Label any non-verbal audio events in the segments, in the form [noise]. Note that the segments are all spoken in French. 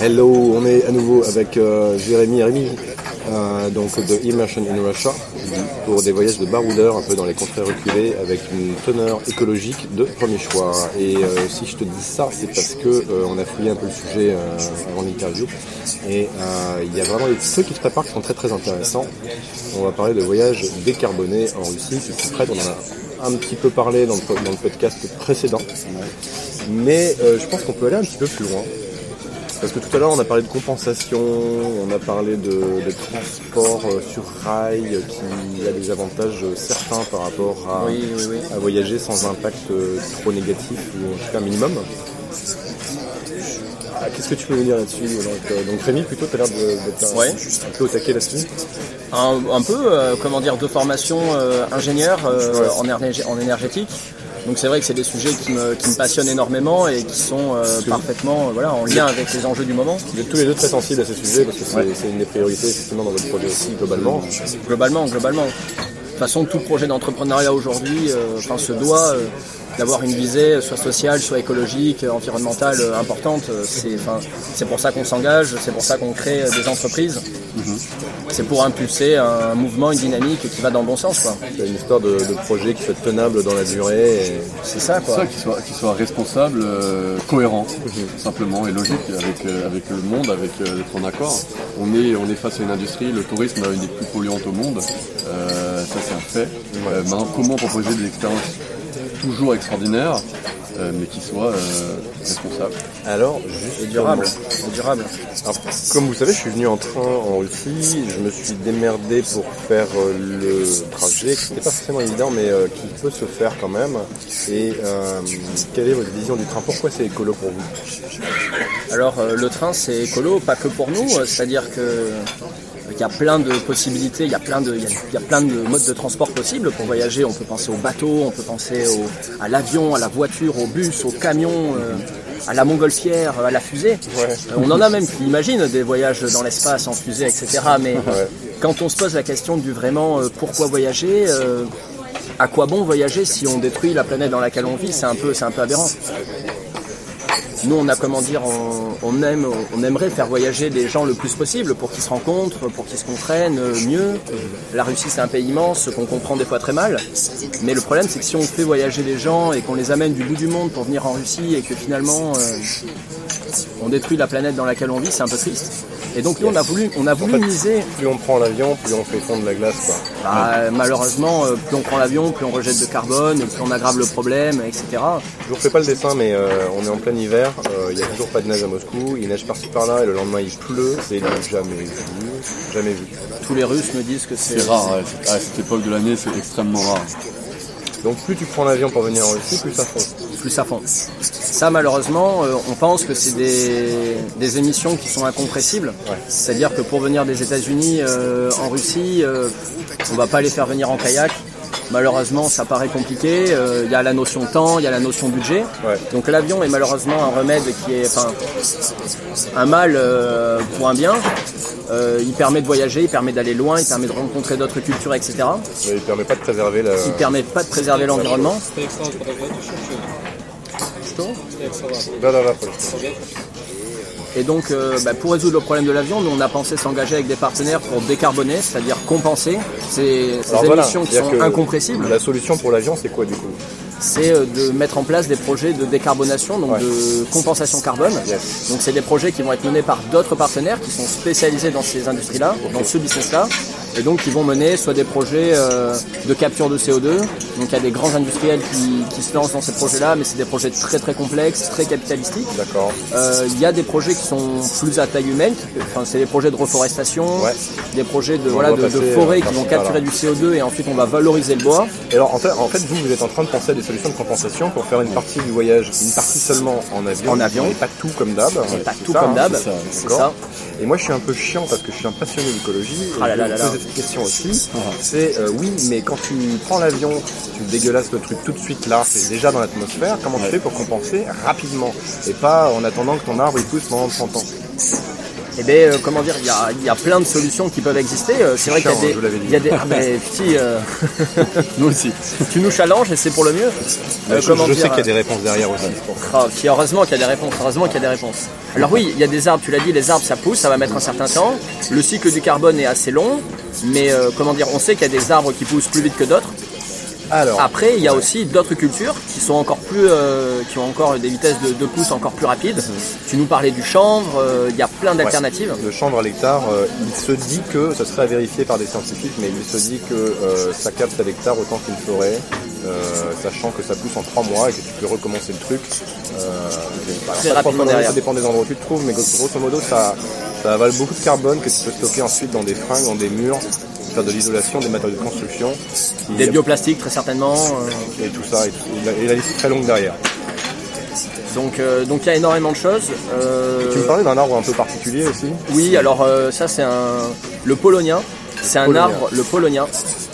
Hello, on est à nouveau avec euh, Jérémy Rémy, euh, donc de Immersion in Russia, pour des voyages de baroudeur un peu dans les contrées reculées avec une teneur écologique de premier choix. Et euh, si je te dis ça, c'est parce que on a fouillé un peu le sujet avant l'interview et il y a vraiment des trucs qui se préparent qui sont très très intéressants. On va parler de voyages décarbonés en Russie, qui sont prêts, on en a un petit peu parlé dans le, dans le podcast précédent. Mais euh, je pense qu'on peut aller un petit peu plus loin. Parce que tout à l'heure on a parlé de compensation, on a parlé de, de transport euh, sur rail euh, qui a des avantages certains par rapport à, Oui, oui, oui. à voyager sans impact trop négatif ou en tout cas minimum. Ah, Qu'est-ce que tu peux nous dire là-dessus donc, euh, donc Rémi, plutôt, tu as l'air d'être un, Ouais. un peu au taquet là-dessus. Un, un peu, euh, comment dire, de formation euh, ingénieur Ouais. en, en énergétique. Donc c'est vrai que c'est des sujets qui me, qui me passionnent énormément et qui sont euh, parfaitement euh, voilà, en lien avec les enjeux du moment. Vous êtes tous les deux très sensibles à ces sujets parce que c'est Ouais. une des priorités effectivement dans votre projet aussi globalement. Globalement, globalement. De toute façon, tout projet d'entrepreneuriat aujourd'hui euh, se doit d'avoir une visée euh, soit sociale, soit écologique, euh, environnementale euh, importante. C'est enfin, c'est pour ça qu'on s'engage, c'est pour ça qu'on crée des entreprises. C'est pour impulser un mouvement, une dynamique qui va dans le bon sens. quoi. C'est une histoire de, de projet qui soit tenable dans la durée. Et... C'est ça quoi. ça, qu'il soit, qu'il soit responsable, euh, cohérent, tout simplement, et logique avec, euh, avec le monde, avec euh, être en accord. On est, on est face à une industrie, le tourisme est une des plus polluantes au monde, euh, ça c'est un fait. Euh, maintenant, comment proposer des expériences toujours extraordinaires, euh, mais qui soient euh, responsables Alors, juste Et durable. Et durable. Alors, comme vous savez, je suis venu en train en Russie. Je me suis démerdé pour faire euh, le trajet, qui n'était pas forcément évident, mais euh, qui peut se faire quand même. Et euh, quelle est votre vision du train? Pourquoi c'est écolo pour vous? Alors euh, le train c'est écolo, pas que pour nous, c'est-à-dire que il y a plein de possibilités, il y a plein de, il y a, il y a plein de modes de transport possibles pour voyager. On peut penser au bateau, on peut penser au- à l'avion, à la voiture, au bus, au camion, euh, à la montgolfière, à la fusée. Ouais. Euh, on en a même qui imaginent des voyages dans l'espace en fusée, etc. Mais Ouais. quand on se pose la question du vraiment euh, pourquoi voyager, euh, à quoi bon voyager si on détruit la planète dans laquelle on vit, c'est un peu, c'est un peu aberrant. Nous, on a comment dire, on, on aime, on aimerait faire voyager des gens le plus possible pour qu'ils se rencontrent, pour qu'ils se comprennent euh, mieux. La Russie, c'est un pays immense qu'on comprend des fois très mal. Mais le problème, c'est que si on fait voyager des gens et qu'on les amène du bout du monde pour venir en Russie et que finalement euh, on détruit la planète dans laquelle on vit, c'est un peu triste. Et donc nous, on a voulu, on a En voulu fait, miser. plus on prend l'avion, plus on fait fondre la glace. Quoi. Bah, malheureusement, euh, plus on prend l'avion, plus on rejette de carbone, plus on aggrave le problème, etc. Je vous refais pas le dessin, mais euh, on est en plein hiver. euh, Il n'y a toujours pas de neige à Moscou. Il neige par-ci par-là et le lendemain il pleut. C'est jamais vu. Jamais vu. Tous les Russes me disent que c'est C'est rare, ouais. À cette époque de l'année, c'est extrêmement rare. Donc plus tu prends l'avion pour venir en Russie, plus ça fond. Plus à fond. Ça, malheureusement, euh, on pense que c'est des, des émissions qui sont incompressibles. Ouais. C'est-à-dire que pour venir des États-Unis euh, en Russie, euh, on va pas les faire venir en kayak. Malheureusement, ça paraît compliqué. Euh, Il y a la notion de temps, il y a la notion de budget. Ouais. Donc l'avion est malheureusement un remède qui est, enfin, un mal euh, pour un bien. Euh, il permet de voyager, il permet d'aller loin, il permet de rencontrer d'autres cultures, etc. Mais il permet pas de préserver la. Il permet pas de préserver l'environnement. Et donc, euh, bah, pour résoudre le problème de l'avion, nous on a pensé s'engager avec des partenaires pour décarboner, c'est-à-dire compenser ces, ces Alors voilà, émissions qui sont incompressibles. La solution pour l'avion, c'est quoi du coup? C'est euh, de mettre en place des projets de décarbonation, donc Ouais. de compensation carbone. Yes. Donc c'est des projets qui vont être menés par d'autres partenaires qui sont spécialisés dans ces industries-là, dans ce business-là, et donc qui vont mener soit des projets euh, de capture de CO2. Donc il y a des grands industriels qui, qui se lancent dans ces projets-là, mais c'est des projets très très complexes, très capitalistiques. D'accord. Euh, Il y a des projets qui sont plus à taille humaine, enfin, c'est des projets de reforestation, Ouais. des projets de, On voilà, de forêt euh, qui vont capturer du CO2 et ensuite on va valoriser le bois. Et alors en fait, en fait, vous, vous êtes en train de penser à des solutions de compensation pour faire une partie du voyage, une partie seulement en avion. En avion. Et pas tout comme d'hab. Pas tout ça, comme hein, d'hab, c'est ça, c'est d'accord. ça. Et moi, je suis un peu chiant parce que je suis un passionné d'écologie. Ah là là là cette question aussi. C'est euh, oui, mais quand tu prends l'avion, tu dégueulasses le truc tout de suite là, c'est déjà dans l'atmosphère. Comment tu fais pour compenser rapidement et pas en attendant que ton arbre il pousse pendant 30 ans? Eh bien, euh, comment dire, il y a, y a plein de solutions qui peuvent exister. Euh, C'est vrai qu'il y a des, y a des, ah, ben, petit, euh, [laughs] Nous aussi. tu nous challenges et c'est pour le mieux. Euh, je, comment je dire, sais qu'il y a des réponses derrière aussi. Ah, puis heureusement qu'il y a des réponses. Heureusement qu'il y a des réponses. Alors oui, il y a des arbres. Tu l'as dit, les arbres ça pousse, ça va mettre un certain temps. Le cycle du carbone est assez long, mais comment dire, on sait qu'il y a des arbres qui poussent plus vite que d'autres. Alors, Après, il y a aussi d'autres cultures qui sont encore plus, euh, qui ont encore des vitesses de, de pousse encore plus rapides. Tu nous parlais du chanvre. euh, il y a plein d'alternatives. le chanvre à l'hectare, euh, il se dit que, ça serait à vérifier par des scientifiques, mais il se dit que euh, ça capte à l'hectare autant qu'une forêt, euh, sachant que ça pousse en 3 mois et que tu peux recommencer le truc. Euh. Très Ça, rapidement. Ça dépend des endroits où tu te trouves, mais grosso modo, ça, ça avale beaucoup de carbone que tu peux stocker ensuite dans des fringues, dans des murs, faire de l'isolation, des matériaux de construction, Des bioplastiques très certainement. euh, et tout ça, et, tout- et la, et la liste est très longue derrière. donc euh, donc il y a énormément de choses. Euh, Tu me parlais d'un arbre un peu particulier aussi Oui, alors euh, ça c'est un le polonien. C'est un Polonien. arbre, le polonien.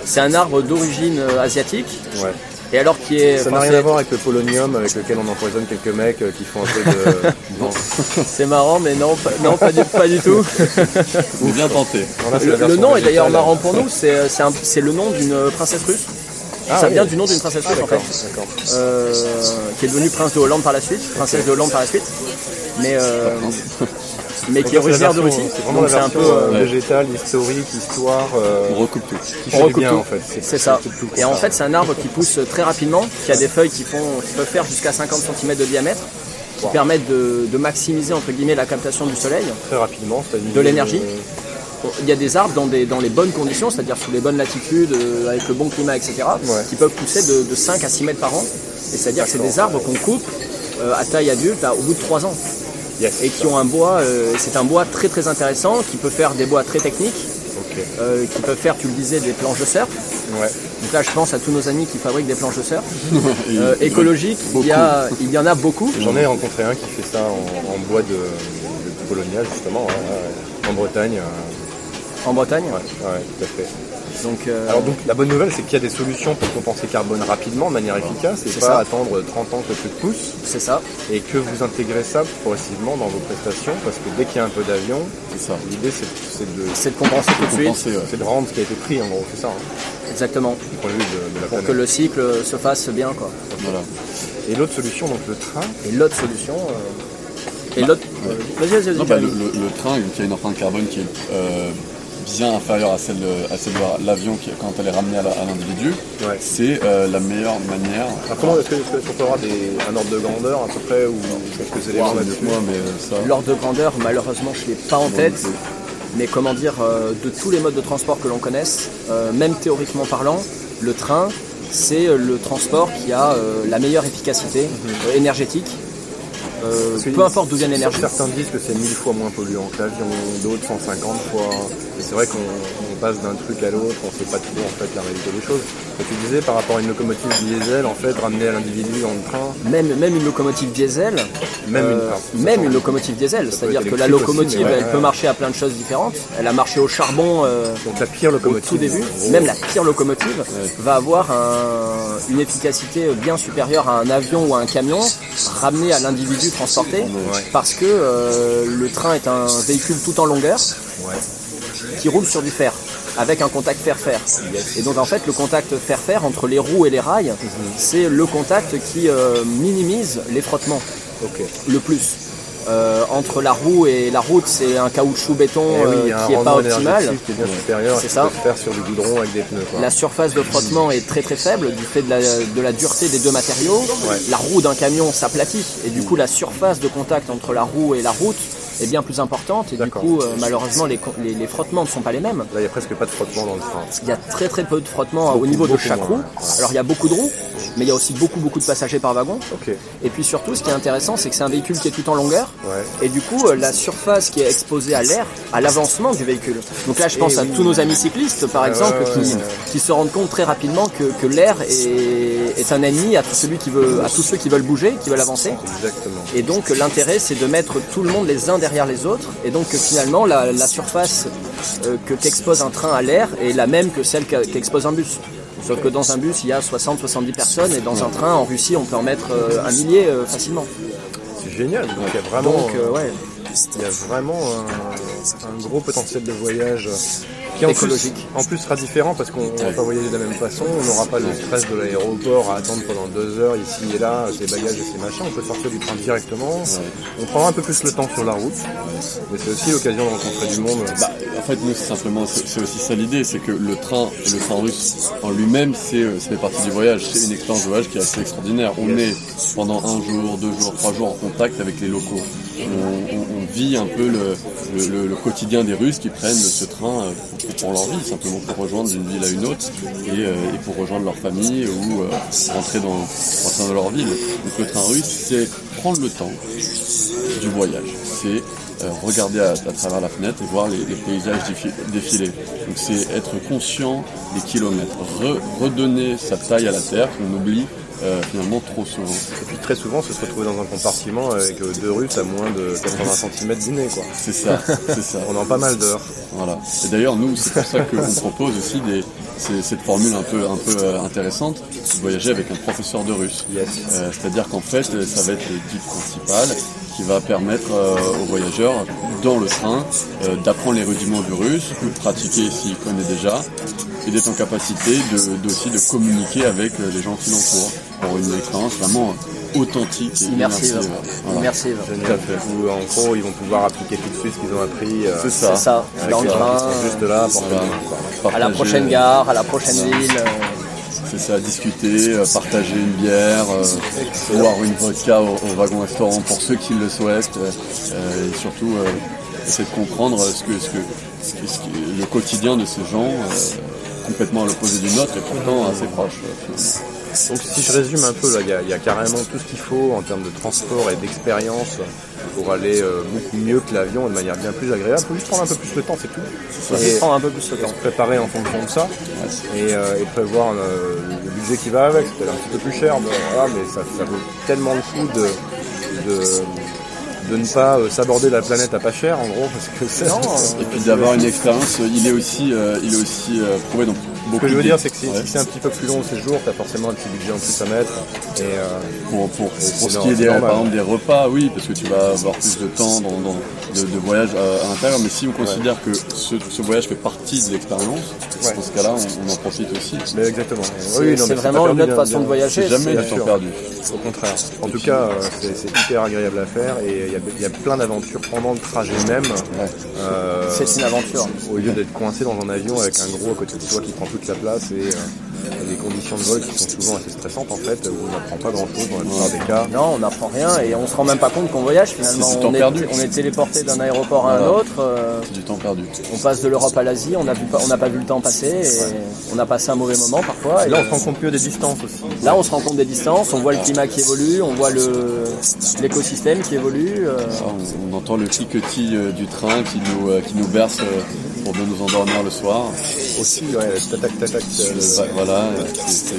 C'est un arbre d'origine asiatique. Ouais. Et alors qui est, Ça n'a rien à voir avec le polonium avec lequel on empoisonne quelques mecs euh, qui font un peu de. [laughs] C'est marrant, mais non, pas, non, pas du, pas du tout. [laughs] c'est bien tenté. Le, nom est d'ailleurs marrant pour nous. C'est c'est le nom d'une princesse russe. Ah, ça oui. vient du nom d'une princesse russe en D'accord, fait, euh, qui est devenue prince de Hollande par la suite, princesse de Hollande par la suite, mais euh, mais qui est originaire de Russie. C'est vraiment Donc la c'est un peu euh, euh, végétale, historique, histoire, euh, On recoupe tout. On recoupe bien tout. en fait. C'est ça. tout Et en fait, c'est un arbre qui pousse très rapidement, qui a des feuilles qui, font, qui peuvent faire jusqu'à 50 cm de diamètre, qui Wow. permettent de, de maximiser entre guillemets la captation du soleil. très rapidement, c'est-à-dire De l'énergie. Il y a des arbres dans, des, dans les bonnes conditions, c'est-à-dire sous les bonnes latitudes, euh, avec le bon climat, etc., Ouais. qui peuvent pousser de, de 5 à 6 mètres par an. Et c'est-à-dire que c'est des arbres qu'on coupe euh, à taille adulte à- au bout de 3 ans. Yes. Et qui ont un bois, euh, c'est un bois très très intéressant, qui peut faire des bois très techniques, euh, qui peuvent faire, tu le disais, des planches de surf. Ouais. Donc là, je pense à tous nos amis qui fabriquent des planches de surf. [laughs] Euh, écologiques, il y, a, il y en a beaucoup. J'en ai rencontré un qui fait ça en, en bois de, de colonial justement, hein, en Bretagne. En Bretagne. Ouais, ouais, tout à fait. Donc, euh, Alors donc la bonne nouvelle c'est qu'il y a des solutions pour compenser carbone rapidement, de manière efficace, et C'est pas ça. attendre 30 ans que le truc pousse, c'est ça. et que vous intégrez ça progressivement dans vos prestations, parce que dès qu'il y a un peu d'avion, C'est ça. l'idée c'est de, compenser tout de suite. Ouais. c'est de rendre ce qui a été pris en gros, c'est ça, hein, Exactement. de de, Pour que le cycle se fasse bien. Quoi. Voilà. Et l'autre solution, donc le train, Et l'autre solution. euh, Et l'autre. euh, Vas-y, vas-y, vas-y. Non, bah, le, Jérémy. le- le train, qui a une empreinte carbone qui est euh, bien inférieure à celle de, à celle de l'avion qui- quand elle est ramenée à la- à l'individu, Ouais. c'est euh, la meilleure manière. Comment est-ce que- est-ce qu'on peut avoir des, un ordre de grandeur à peu près, ou quelques éléments Wow, là-dessus moi, mais euh, ça. L'ordre de grandeur, malheureusement, je ne l'ai pas en tête. Mais comment dire, euh, de tous les modes de transport que l'on connaisse, euh, même théoriquement parlant, le train, c'est le transport qui a euh, la meilleure efficacité euh, énergétique. Euh, peu importe d'où vient l'énergie. Certains disent que c'est 1000 fois moins polluant que l'avion, d'autres 150 fois. Et c'est vrai qu'on on passe d'un truc à l'autre, on sait pas trop en fait la réalité des choses. Ce que tu disais par rapport à une locomotive diesel, en fait, ramener à l'individu dans le train, Même, même une locomotive diesel, même euh, une même peut- locomotive diesel, c'est-à-dire que la aussi, locomotive, ouais, elle ouais. peut marcher à plein de choses différentes. Elle a marché au charbon euh, Donc la pire au locomotive. tout début. en gros, Même la pire locomotive va avoir un- une efficacité bien supérieure à un avion ou à un camion ramené à l'individu transporté, Ouais. parce que euh, le train est un véhicule tout en longueur Ouais. qui roule sur du fer avec un contact fer-fer. Et donc en fait le contact fer-fer entre les roues et les rails, Mhm. c'est le contact qui euh, minimise les frottements le plus. Euh, entre la roue et la route, c'est un caoutchouc béton Eh oui, euh, qui est pas optimal. énergétique qui est bien supérieur à C'est ce ça. peut faire sur du goudron avec des pneus. Quoi. La surface de frottement est très très faible du fait de la, de la dureté des deux matériaux. La roue d'un camion s'aplatit et du coup la surface de contact entre la roue et la route est bien plus importante et du coup euh, malheureusement les, les- les frottements ne sont pas les mêmes. Là, il n'y a presque pas de frottement dans le train. Il y a très très peu de frottement au Beaucoup, niveau de chaque moins, roue. ouais. Alors il y a beaucoup de roues, mais il y a aussi beaucoup beaucoup de passagers par wagon. Et puis surtout ce qui est intéressant c'est que c'est un véhicule qui est tout en longueur. Ouais. Et du coup, euh, la surface qui est exposée à l'air, à l'avancement du véhicule. Donc là, je pense Eh à oui. tous nos amis cyclistes, par exemple, qui, qui se rendent compte très rapidement que, que l'air est, est un ennemi à, tout celui qui veut, à tous ceux qui veulent bouger, qui veulent avancer. Exactement. Et donc, l'intérêt, c'est de mettre tout le monde les uns derrière les autres. Et donc, que finalement, la, la surface euh, que qu'expose un train à l'air est la même que celle qu'expose un bus. Sauf que dans un bus, il y a 60-70 personnes, et dans un train, en Russie, on peut en mettre euh, un millier euh, facilement. C'est génial. Donc il y a vraiment. Donc, ouais. il y a vraiment un, un gros potentiel de voyage qui en plus, en plus sera différent parce qu'on ne va pas voyager de la même façon, on n'aura pas le stress de l'aéroport à attendre pendant deux heures ici et là, ses bagages et ses machins, on peut sortir du train directement, on prendra un peu plus le temps sur la route, mais c'est aussi l'occasion de rencontrer du monde. Bah, en fait, nous, c'est simplement, c'est aussi ça l'idée, c'est que le train, le train russe en lui-même, c'est, euh, fait partie du voyage. C'est une expérience de voyage qui est assez extraordinaire. On est pendant un jour, deux jours, trois jours en contact avec les locaux. On, on- on vit un peu le, le- quotidien des Russes qui prennent ce train euh, pour, pour leur vie, simplement pour rejoindre d'une ville à une autre et, euh, pour rejoindre leur famille ou euh, rentrer dans, rentrer dans leur ville. Donc le train russe, c'est prendre le temps du voyage. C'est regarder à, travers la fenêtre et voir les, paysages défi- défiler. Donc c'est être conscient des kilomètres, Re- redonner sa taille à la terre qu'on oublie euh, finalement trop souvent. Et puis très souvent se retrouver dans un compartiment avec deux Russes à moins de 80 cm du nez quoi. C'est ça, c'est ça. [laughs] On a pas mal d'heures. Voilà. Et d'ailleurs, nous, c'est pour ça qu'on propose aussi des, cette formule un peu, un peu euh, intéressante, de voyager avec un professeur de russe. Yes. Euh, C'est-à-dire qu'en fait, ça va être le guide principal qui va permettre euh, aux voyageurs, dans le train, euh, d'apprendre les rudiments du russe, ou de pratiquer s'ils connaissent déjà, et d'être en capacité de, aussi de communiquer avec euh, les gens qui l'entourent pour une expérience vraiment authentique et Immersive. immersive. Voilà. Immersive. Génial. Où, en gros ils vont pouvoir appliquer tout de suite ce qu'ils ont appris. euh, C'est ça. C'est ça. Dans le train, sont juste là pour Voilà. à la prochaine gare, à la prochaine ville. euh, C'est ça, discuter, euh, partager une bière, euh, boire une vodka au, au wagon-restaurant pour ceux qui le souhaitent, euh, et surtout essayer de comprendre ce que, ce que, le quotidien de ces gens, complètement à l'opposé du nôtre et pourtant assez proche. euh. Donc si je résume un peu, il y, a- il y a carrément tout ce qu'il faut en termes de transport et d'expérience pour aller euh, beaucoup mieux que l'avion et de manière bien plus agréable. Il faut juste prendre un peu plus le temps, c'est tout. Ça Et prend un peu plus de temps. se préparer en fonction de ça et, euh, et prévoir euh, le budget qui va avec. C'est peut-être un petit peu plus cher, voilà, mais ça, ça vaut tellement le coup de, de, de ne pas euh, s'aborder la planète à pas cher en gros parce que c'est Et puis d'avoir une expérience, euh, il est aussi, euh, il est aussi euh, prouvé dans Ce que je veux de- dire, c'est que si, Ouais. si c'est un petit peu plus long le séjour, t'as forcément un petit budget en plus à mettre. Et euh, Pour, pour, pour c'est ce qui est des, par exemple des repas, oui, parce que tu vas avoir plus de temps dans, dans- de, de voyage à, à l'intérieur, mais si on considère que ce, ce voyage fait partie de l'expérience, Ouais. dans ce cas-là, on, on en profite aussi. mais exactement. C'est Oui, non, c'est mais vraiment une autre bien- façon de voyager. C'est jamais du temps perdu. Au contraire. En tout cas, euh, c'est hyper agréable à faire et il y a, plein d'aventures pendant le trajet même. Euh, C'est une aventure. au lieu d'être coincé dans un avion avec un gros à côté de toi qui prend toute la place et euh, des conditions de vol qui sont souvent assez stressantes en fait, où on n'apprend pas grand chose dans la plupart des cas. Non, on n'apprend rien et on se rend même pas compte qu'on voyage finalement. C'est du temps On est, perdu. on est téléporté d'un aéroport à un Voilà. autre. euh, C'est du temps perdu. on passe de l'Europe à l'Asie, on n'a pas- vu le temps passer et on a passé un mauvais moment parfois. Et là, on se rend compte mieux des distances aussi. là, on se rend compte des distances, on voit le climat qui évolue, on voit le l'écosystème qui évolue. euh, On, on entend le cliquetis euh, du train qui nous, euh, qui nous berce euh, pour bien nous endormir le soir. Aussi, ouais, tac, tac, tac, euh, Voilà, c'est-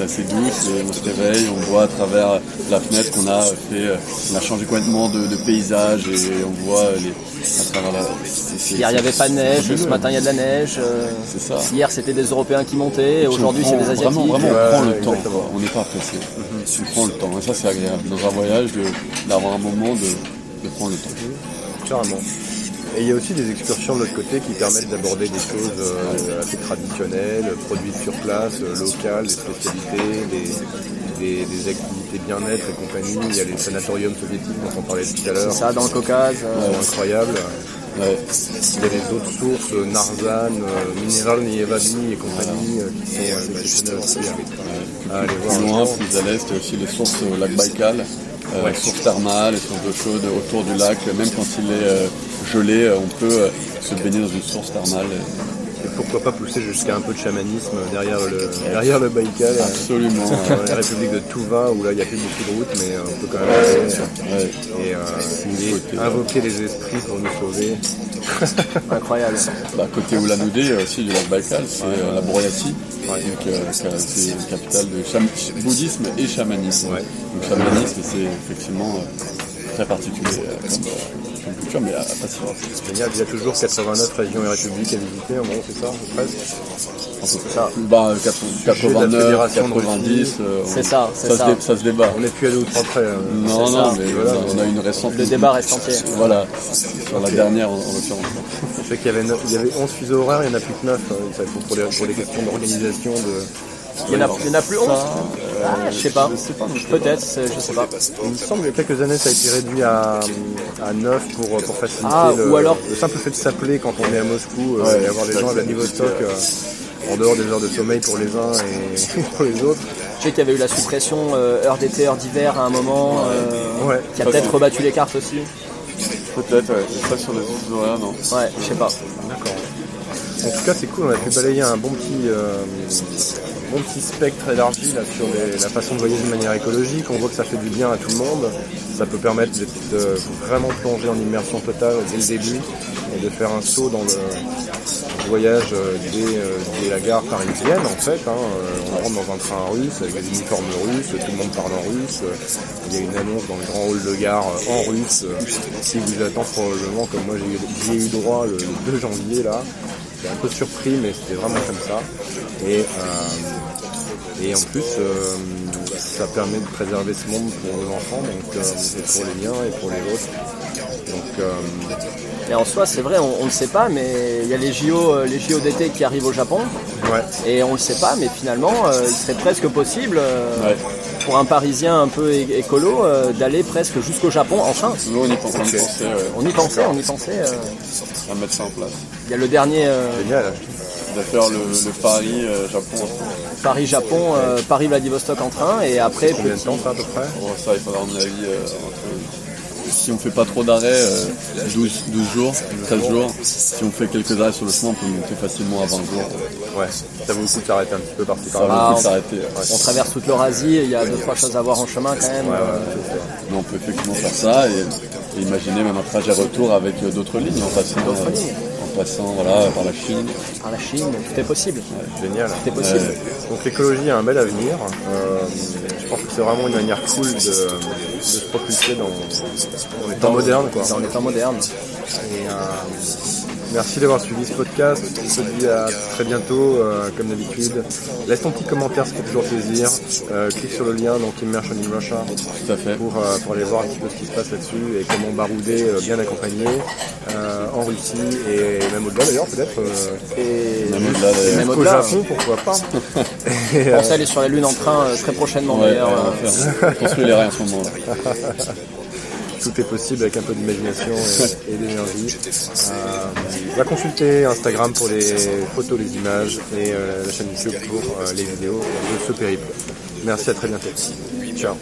assez douce, et on se réveille, on voit à travers la fenêtre qu'on a fait, euh, on a changé complètement de, de paysage et on voit les, à travers la... Hier, il n'y avait pas de neige, ce matin, il y a de la neige. euh, C'est ça. Hier, c'était des Européens qui montaient, aujourd'hui, c'est des Asiatiques. Vraiment, vraiment, on prend le ouais, temps, exactement. on n'est pas pressé. On prend le temps, et ça c'est agréable. Dans un voyage, d'avoir un moment de, de prendre le temps. Carrément. Et il y a aussi des excursions de l'autre côté qui permettent d'aborder des choses euh, assez traditionnelles, produites sur place, euh, locales, des spécialités, des, des- des activités bien-être et compagnie. Il y a les sanatoriums soviétiques dont on parlait tout à l'heure, Ça, dans le Caucase. euh, qui sont incroyables. Ouais. Il y a les autres sources, euh, Narzan, euh, Mineral Nievadny et compagnie, euh, qui sont exceptionnelles aussi à, à aller voir. Plus loin, plus à l'est, il y a aussi les sources au lac Baïkal, euh, sources thermales, les sources d'eau chaude autour du lac. Même quand il est euh, gelé, euh, on peut euh, se baigner dans une source thermale. Et pourquoi pas pousser jusqu'à un peu de chamanisme derrière le, derrière le Baïkal. euh, Absolument. dans la République de Touva où là il n'y a plus beaucoup de routes mais euh, on peut quand même aller Ouais. et, euh, et invoquer les esprits pour nous sauver. [laughs] incroyable. Bah, côté euh, aussi du lac Baïkal, c'est euh, la euh, c'est une capitale de bouddhisme et chamanisme. Ouais. Donc chamanisme, c'est effectivement euh, très particulier euh, comme, euh, culture, mais. Génial, il y a toujours 89 régions et républiques à visiter, en gros, c'est ça, presque C'est ça. Bah, de la 89, Fédération de 90, Russie. euh, C'est ça, c'est ça. se débat. On n'est plus à deux ou trois près. euh. Non, non, ça. mais Voilà. on a une récente. Le débat reste entier. Voilà, sur la dernière en, en l'occurrence. Je sais qu'il y avait, neuf- il y avait 11 fuseaux horaires, il n'y en a plus que 9. Ça, faut pour, les, pour les questions d'organisation. De... Il y en a, il y en a plus 11 Ah, je sais pas. Peut-être, je sais pas. Il me semble qu'il y a quelques années, ça a été réduit à, à 9 pour, pour faciliter Ah, le, ou alors- le simple fait de s'appeler quand on est à Moscou euh, Ouais, et avoir les gens à Vladivostok euh, en dehors des heures de sommeil pour les uns et [laughs] pour les autres. Je sais qu'il y avait eu la suppression euh, heure d'été, heure d'hiver à un moment, euh, Ouais. qui a peut-être rebattu les cartes aussi. Peut-être, ouais. Ça sur les fuseaux horaires, non. Ouais, je sais pas. D'accord. En tout cas, c'est cool, on a pu balayer un bon petit, euh, bon petit spectre élargi là, sur la façon de voyager de manière écologique. On voit que ça fait du bien à tout le monde. Ça peut permettre de, vraiment plonger en immersion totale dès le début et de faire un saut dans le voyage euh, dès, euh, dès la gare parisienne en fait. hein. Euh, On rentre dans un train russe avec des uniformes russes, tout le monde parle en russe. Il y a une annonce dans le grand hall de gare en russe qui vous attend probablement comme moi j'y ai eu droit le, le 2 janvier là. J'étais un peu surpris mais c'était vraiment comme ça. Et, euh, et en plus euh, ça permet de préserver ce monde pour nos enfants donc, euh, et pour les miens et pour les autres. Donc euh, Et en soi, c'est vrai, on, on ne sait pas, mais il y a les JO, les JO d'été qui arrivent au Japon, ouais. et on ne le sait pas, mais finalement, euh, il serait presque possible euh, Ouais. pour un Parisien un peu écolo euh, d'aller presque jusqu'au Japon en train. Nous, on y pense, on y pensait, ouais, On y pensait, on y pensait. euh, à mettre ça en place. Il y a le dernier euh, Génial. De faire le, le Paris-Japon. Paris-Japon, euh, Paris-Vladivostok en train, et après, Combien de temps ça à peu près Bon, ça, il faudra, à mon avis, euh, entre- si on fait pas trop d'arrêts, euh, 12, 12 jours, 13 jours. Si on fait quelques arrêts sur le chemin, on peut monter facilement à 20 jours. Ouais, ça vaut le coup de s'arrêter un petit peu par-ci Ça par-là. Ah, va on- beaucoup s'arrêter. ouais. on traverse toute l'Eurasie, il y a deux, trois choses à voir en chemin quand même. euh, Mais on peut effectivement faire ça et, et imaginer même un trajet retour avec euh, d'autres lignes en passant, D'autres euh, lignes. En passant voilà, par la Chine. par la Chine, tout est possible. Génial. Tout est possible. Donc l'écologie a un bel avenir. Euh, je pense que c'est vraiment une manière cool de, de se propulser dans, dans les temps modernes. Quoi. Dans les temps modernes. Et, euh, merci d'avoir suivi ce podcast. On se dit à très bientôt, euh, comme d'habitude. Laisse ton petit commentaire, ça fait toujours plaisir. Euh, clique sur le lien, donc Immersion in Russia, Tout à fait. pour, euh, pour aller voir un petit peu ce qui se passe là-dessus et comment barouder euh, bien accompagné euh, en Russie et même au-delà d'ailleurs peut-être. euh, Et Même au-delà, d'ailleurs. même au-delà. Japon, pourquoi pas. [laughs] Et, euh, Pensez à aller sur la Lune en train euh, très prochainement Ouais, d'ailleurs. euh, on les rails en ce moment. [laughs] tout est possible avec un peu d'imagination et, et d'énergie. Euh, va consulter Instagram pour les photos, les images et euh, la chaîne YouTube pour euh, les vidéos de ce périple. Merci, à très bientôt. Ciao.